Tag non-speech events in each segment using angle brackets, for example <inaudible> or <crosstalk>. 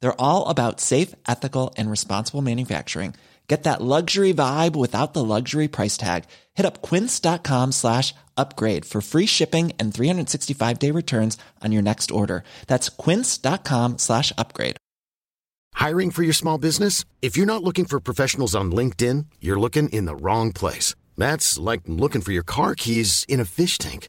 They're all about safe, ethical, and responsible manufacturing. Get that luxury vibe without the luxury price tag. Hit up quince.com slash upgrade for free shipping and 365 day returns on your next order. That's quince.com slash upgrade. Hiring for your small business? If you're not looking for professionals on LinkedIn, you're looking in the wrong place. That's like looking for your car keys in a fish tank.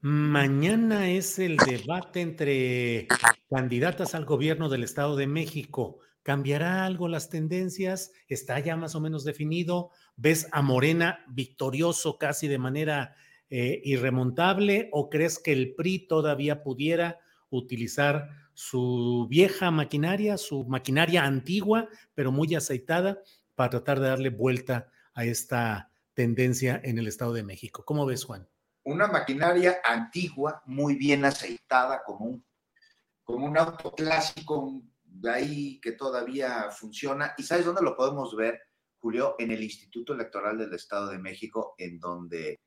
mañana es el debate entre candidatas al gobierno del Estado de México. ¿Cambiará algo las tendencias? ¿Está ya más o menos definido? ¿Ves a Morena victorioso casi de manera eh, irremontable o crees que el PRI todavía pudiera utilizar su vieja maquinaria, su maquinaria antigua, pero muy aceitada, para tratar de darle vuelta a esta tendencia en el Estado de México? ¿Cómo ves, Juan? Una maquinaria antigua, muy bien aceitada, como un, como un auto clásico, de ahí que todavía funciona. ¿Y sabes dónde lo podemos ver, Julio? En el Instituto Electoral del Estado de México, en donde,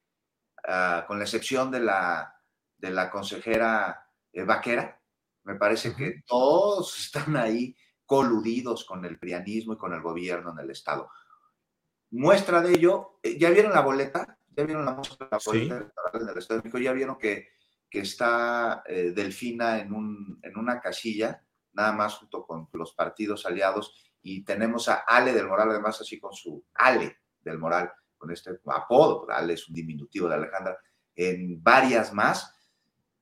uh, con la excepción de la, de la consejera eh, Vaquera, me parece que todos <laughs> están ahí coludidos con el prianismo y con el gobierno en el Estado. Muestra de ello, eh, ¿ya vieron la boleta? ¿Ya vieron la, la boleta sí. electoral del Estado de México? ¿Ya vieron que, que está eh, Delfina en, un, en una casilla? nada más junto con los partidos aliados, y tenemos a Ale del Moral, además así con su Ale del Moral, con este apodo, Ale es un diminutivo de Alejandra, en varias más,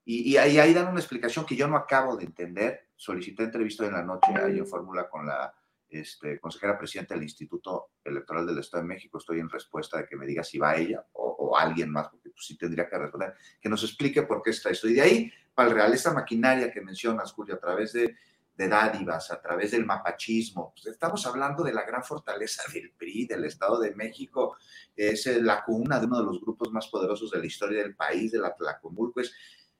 y, y ahí, ahí, dan una explicación que yo no acabo de entender, solicité entrevista en la noche ahí en Fórmula con la este, consejera presidenta del Instituto Electoral del Estado de México, estoy en respuesta de que me diga si va ella o, alguien más, porque pues, sí tendría que responder, que nos explique por qué está esto, y de ahí, para el real, esta maquinaria que mencionas, Julio, a través de dádivas, a través del mapachismo. Pues estamos hablando de la gran fortaleza <laughs> del PRI, del Estado de México, es la cuna de uno de los grupos más poderosos de la historia del país, de la Tlacomulco.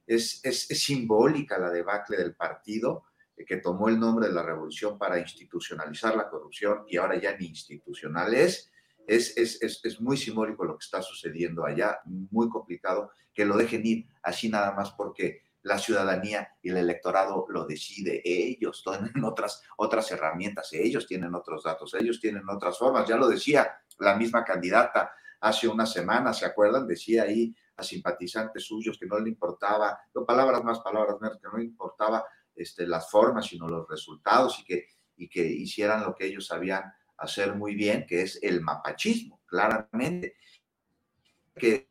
Es, simbólica la debacle del partido eh, que tomó el nombre de la revolución para institucionalizar la corrupción y ahora ya ni institucional es. Es, es, es, es, muy simbólico lo que está sucediendo allá, muy complicado que lo dejen ir así nada más porque la ciudadanía y el electorado lo decide. Ellos tienen otras, otras herramientas, ellos tienen otros datos, ellos tienen otras formas. Ya lo decía la misma candidata hace una semana, ¿se acuerdan? Decía ahí a simpatizantes suyos que no le importaba, no, palabras más, palabras menos, que no le importaba este, las formas, sino los resultados y que, y que hicieran lo que ellos sabían hacer muy bien, que es el mapachismo, claramente. Que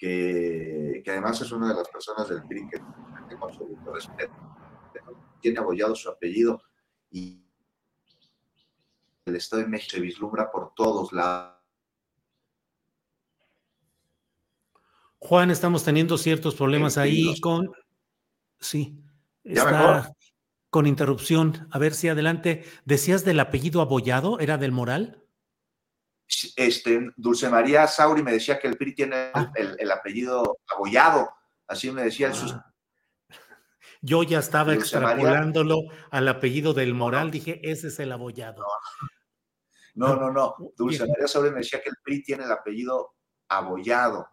que, que, además es una de las personas del PRI que, que con absoluto respeto tiene abollado su apellido y el Estado de México se vislumbra por todos lados. Juan, estamos teniendo ciertos problemas ahí con... Sí, está con interrupción. A ver si adelante. ¿Decías del apellido abollado? ¿Era del Moral? este, Dulce María Sauri me decía que el PRI tiene ah. el, el, apellido abollado, así me decía el ah. Yo ya estaba Dulce extrapolándolo María. al apellido del Moral, dije, ese es el abollado. No, no, no, no. Dulce María Sauri me decía que el PRI tiene el apellido abollado.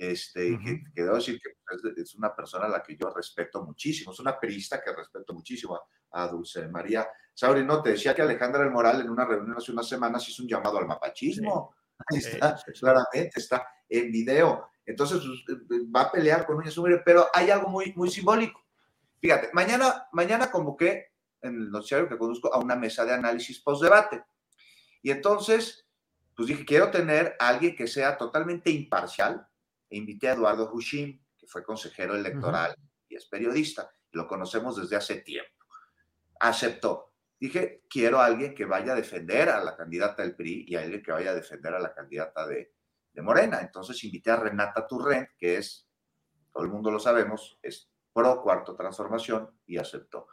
Este, uh -huh. que, que, debo decir que es una persona a la que yo respeto muchísimo, es una perista que respeto muchísimo a, a Dulce María Sauri, no, te decía que Alejandra del Moral en una reunión hace unas semanas hizo un llamado al mapachismo. Sí. Ahí está, sí, sí, claramente, está en video. Entonces pues, va a pelear con un Sumere, pero hay algo muy, muy simbólico. Fíjate, mañana, mañana convoqué en el noticiario que conduzco a una mesa de análisis post-debate. Y entonces, pues dije, quiero tener a alguien que sea totalmente imparcial. E invité a Eduardo Hushim, que fue consejero electoral y es periodista. Lo conocemos desde hace tiempo. Aceptó. Dije, quiero a alguien que vaya a defender a la candidata del PRI y a alguien que vaya a defender a la candidata de, de Morena. Entonces invité a Renata Turrent, que es, todo el mundo lo sabemos, es pro cuarto transformación y aceptó.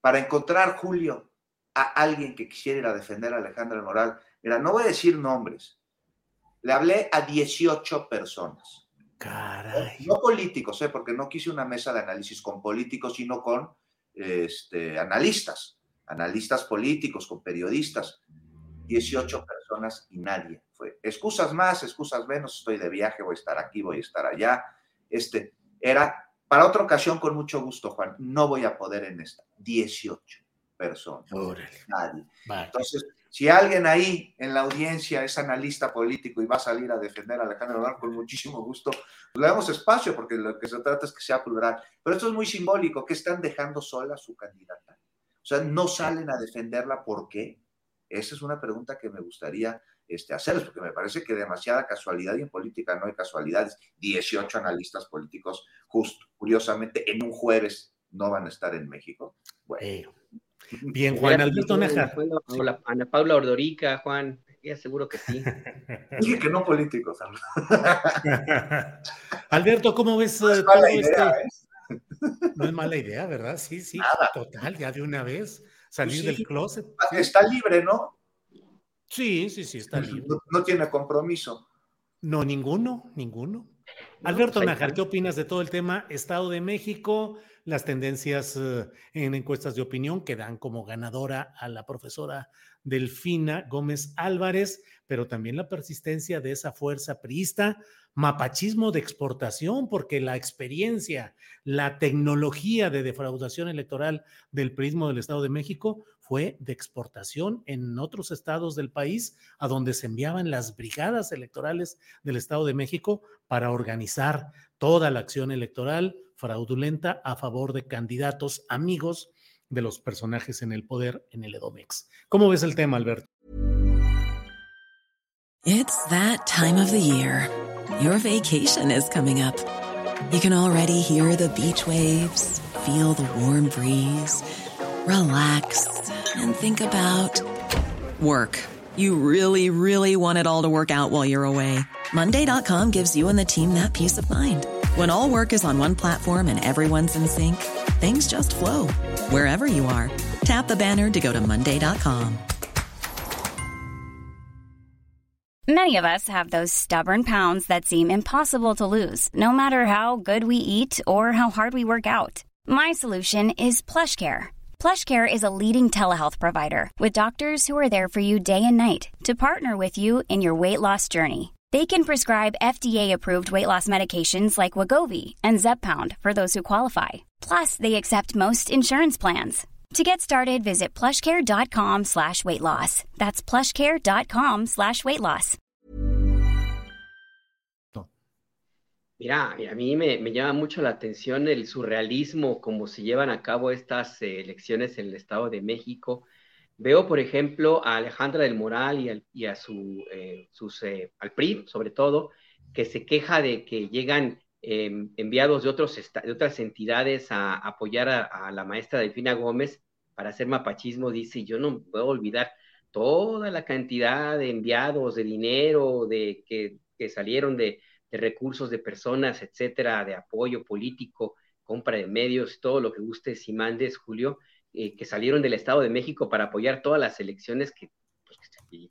Para encontrar, Julio, a alguien que quisiera defender a Alejandra Moral, mira, no voy a decir nombres, le hablé a 18 personas. Caray. No políticos, ¿eh? porque no quise una mesa de análisis con políticos, sino con este, analistas, analistas políticos, con periodistas. 18 personas y nadie fue. Excusas más, excusas menos, estoy de viaje, voy a estar aquí, voy a estar allá. Este, era para otra ocasión con mucho gusto, Juan. No voy a poder en esta. 18 personas. Nadie. Entonces, si alguien ahí en la audiencia es analista político y va a salir a defender a Alejandro Morán con muchísimo gusto, pues le damos espacio porque lo que se trata es que sea plural. Pero esto es muy simbólico, que están dejando sola a su candidata. O sea, no salen a defenderla, ¿por qué? Esa es una pregunta que me gustaría este, hacerles, porque me parece que demasiada casualidad y en política no hay casualidades. 18 analistas políticos, justo, curiosamente, en un jueves no van a estar en México. Bueno. Bien, Juan Alberto Najar. Ana Paula Ordorica, Juan, ya seguro que sí. <laughs> Dije que no políticos. <laughs> Alberto, ¿cómo ves no es eh, mala idea, ¿eh? No es mala idea, ¿verdad? Sí, sí, total, ya de una vez salir pues del closet. Está libre, ¿no? Sí, sí, sí, está libre. No, tiene compromiso. No, ninguno, ninguno. Alberto Najar, ¿qué opinas de todo el tema Estado de México? Las tendencias eh, en encuestas de opinión que dan como ganadora a la profesora Delfina Gómez Álvarez, pero también la persistencia de esa fuerza priista, mapachismo de exportación, porque la experiencia, la tecnología de defraudación electoral del prismo del Estado de México fue de exportación en otros estados del país, a donde se enviaban las brigadas electorales del Estado de México para organizar toda la acción electoral fraudulenta a favor de candidatos amigos de los personajes en el poder en el Edomex. ¿Cómo ves el tema, Alberto? It's that time of the year. Your vacation is coming up. You can already hear the beach waves, feel the warm breeze, relax and think about work. You really, really want it all to work out while you're away. Monday.com gives you and the team that peace of mind. When all work is on one platform and everyone's in sync, things just flow wherever you are. Tap the banner to go to Monday.com. Many of us have those stubborn pounds that seem impossible to lose, no matter how good we eat or how hard we work out. My solution is plush PlushCare. PlushCare is a leading telehealth provider with doctors who are there for you day and night to partner with you in your weight loss journey. They can prescribe FDA-approved weight loss medications like Wagovi and Zepbound for those who qualify. Plus, they accept most insurance plans. To get started, visit plushcare.com slash weight loss. That's plushcare.com slash weight loss. Mira, a mí me, me, llama mucho la atención el surrealismo, cómo se llevan a cabo estas eh, elecciones en el Estado de México. Veo, por ejemplo, a Alejandra del Moral y, a su, eh, sus, eh, al PRI, sobre todo, que se queja de que llegan em, enviados de, otros de otras entidades a, apoyar a, la maestra Delfina Gómez para hacer mapachismo. Dice, yo no puedo olvidar toda la cantidad de enviados, de dinero, de que, salieron de, de recursos de personas, etcétera, de apoyo político, compra de medios, todo lo que gustes y mandes, Julio eh, que salieron del Estado de México para apoyar todas las elecciones que, pues,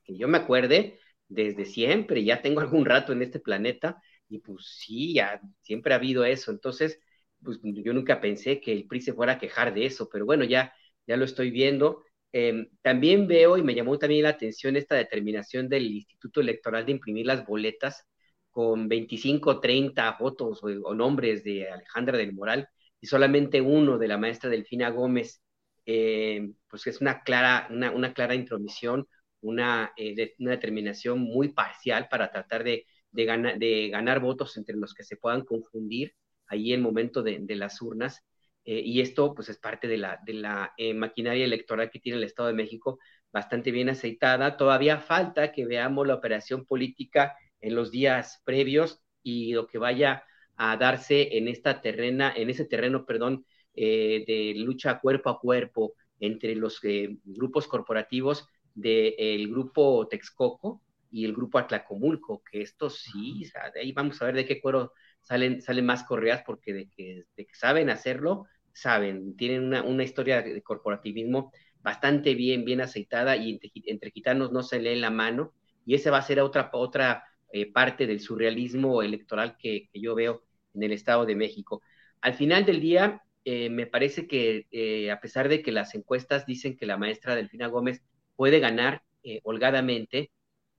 que yo me acuerde desde siempre, ya tengo algún rato en este planeta y pues sí, ya siempre ha habido eso. Entonces, pues yo nunca pensé que el PRI se fuera a quejar de eso, pero bueno, ya, ya lo estoy viendo. Em, también veo y me llamó también la atención esta determinación del Instituto Electoral de imprimir las boletas con 25, 30 fotos o, o nombres de Alejandra del Moral y solamente uno de la maestra Delfina Gómez eh, pues es una clara, una, clara intromisión, una, eh, una, determinación muy parcial para tratar de, de, ganar votos entre los que se puedan confundir ahí en momento de, las urnas. Eh, y esto pues es parte de la, de la maquinaria electoral que tiene el Estado de México bastante bien aceitada. Todavía falta que veamos la operación política en los días previos y lo que vaya a darse en esta terrena, en ese terreno, perdón, eh, de lucha cuerpo a cuerpo entre los eh, grupos corporativos del grupo Texcoco y el grupo Atlacomulco, que esto sí, de ahí vamos a ver de qué cuero salen, salen más correas, porque de que, de que saben hacerlo, saben, tienen una, una historia de corporativismo bastante bien, bien aceitada y entre, gitanos no se lee la mano y esa va a ser otra, otra eh, parte del surrealismo electoral que, yo veo en el Estado de México. Al final del día, eh, me parece que eh, a pesar de que las encuestas dicen que la maestra Delfina Gómez puede ganar holgadamente,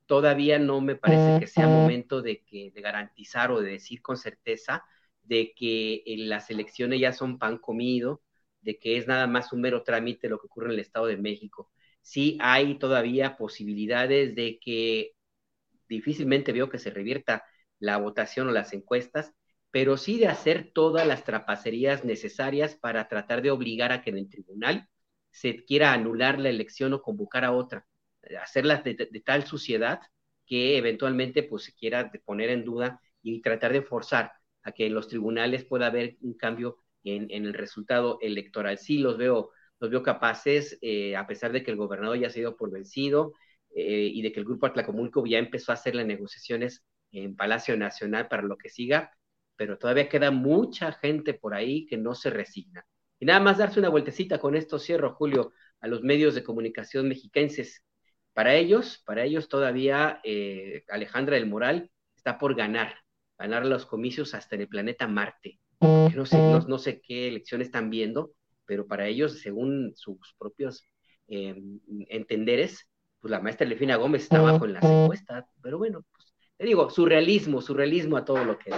todavía no me parece que sea momento de, que, de garantizar o de decir con certeza de que las elecciones ya son pan comido, de que es nada más un mero trámite lo que ocurre en el Estado de México. Sí hay todavía posibilidades de que difícilmente veo que se revierta la votación o las encuestas, pero sí de hacer todas las trapacerías necesarias para tratar de obligar a que en el tribunal se quiera anular la elección o convocar a otra, hacerla de, tal suciedad que eventualmente pues se quiera poner en duda y tratar de forzar a que en los tribunales pueda haber un cambio en, el resultado electoral. Sí, los veo, los veo capaces, eh, a pesar de que el gobernador ya se dio por vencido eh, y de que el grupo Atlacomulco ya empezó a hacer las negociaciones en Palacio Nacional para lo que siga, pero todavía queda mucha gente por ahí que no se resigna. Y nada más darse una vueltecita con esto, cierro, Julio, a los medios de comunicación mexiquenses. Para ellos, para ellos todavía eh, Alejandra del Moral está por ganar, ganar los comicios hasta en el planeta Marte no sé, no, sé qué elecciones están viendo, pero para ellos, según sus propios em, entenderes, pues la maestra Lefina Gómez está bajo en las encuestas, pero bueno, pues, digo, surrealismo, surrealismo a todo lo que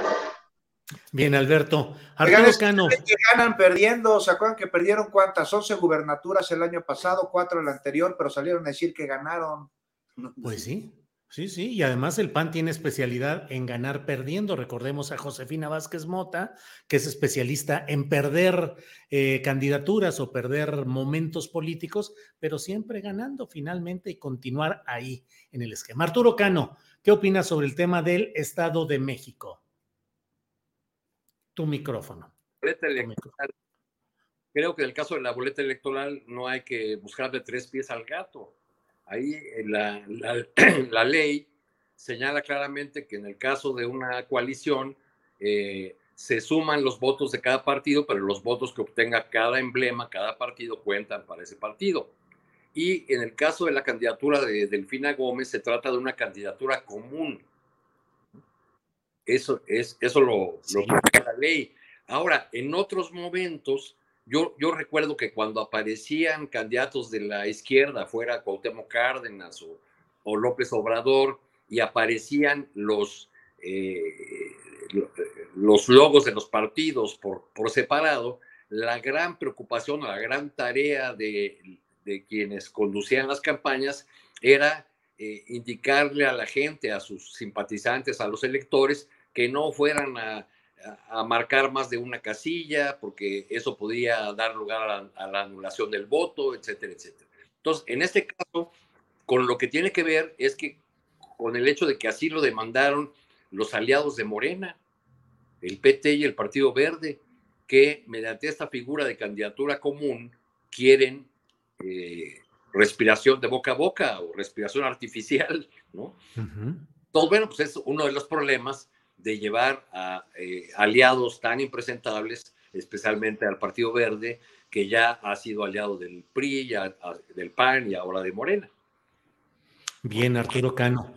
Bien, Alberto. Arturo Cano. Que ganan perdiendo, ¿se acuerdan que perdieron cuántas? 11 gubernaturas el año pasado, cuatro el anterior, pero salieron a decir que ganaron. <laughs> Pues sí, Sí, sí, y además el PAN tiene especialidad en ganar perdiendo. Recordemos a Josefina Vázquez Mota, que es especialista en perder eh, candidaturas o perder momentos políticos, pero siempre ganando finalmente y continuar ahí en el esquema. Arturo Cano, ¿qué opinas sobre el tema del Estado de México? Tu micrófono. Creo que en el caso de la boleta electoral no hay que buscar de tres pies al gato Ahí eh, la, <clears throat> la, ley señala claramente que en el caso de una coalición eh, se suman los votos de cada partido, pero los votos que obtenga cada emblema, cada partido cuentan para ese partido. Y en el caso de la candidatura de Delfina Gómez, se trata de una candidatura común. Eso, es, eso lo, lo la ley. Ahora, en otros momentos, yo, recuerdo que cuando aparecían candidatos de la izquierda, fuera Cuauhtémoc Cárdenas o, López Obrador, y aparecían los, eh, los logos de los partidos por, por separado, la gran preocupación o la gran tarea de, quienes conducían las campañas era eh, indicarle a la gente, a sus simpatizantes, a los electores, que no fueran a, a marcar más de una casilla, porque eso podía dar lugar a la, anulación del voto, etcétera, etcétera. Entonces, en este caso, con lo que tiene que ver es que con el hecho de que así lo demandaron los aliados de Morena, el PT y el Partido Verde, que mediante esta figura de candidatura común quieren eh, respiración de boca a boca o respiración artificial, ¿no? Entonces, bueno, pues es uno de los problemas de llevar a eh, aliados tan impresentables, especialmente al Partido Verde, que ya ha sido aliado del PRI, ya, del PAN y ahora de Morena. Bien, Arturo Cano.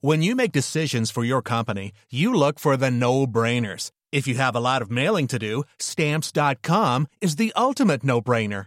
When you make decisions for your company, you look for the no-brainers. If you have a lot of mailing to do, stamps.com is the ultimate no-brainer.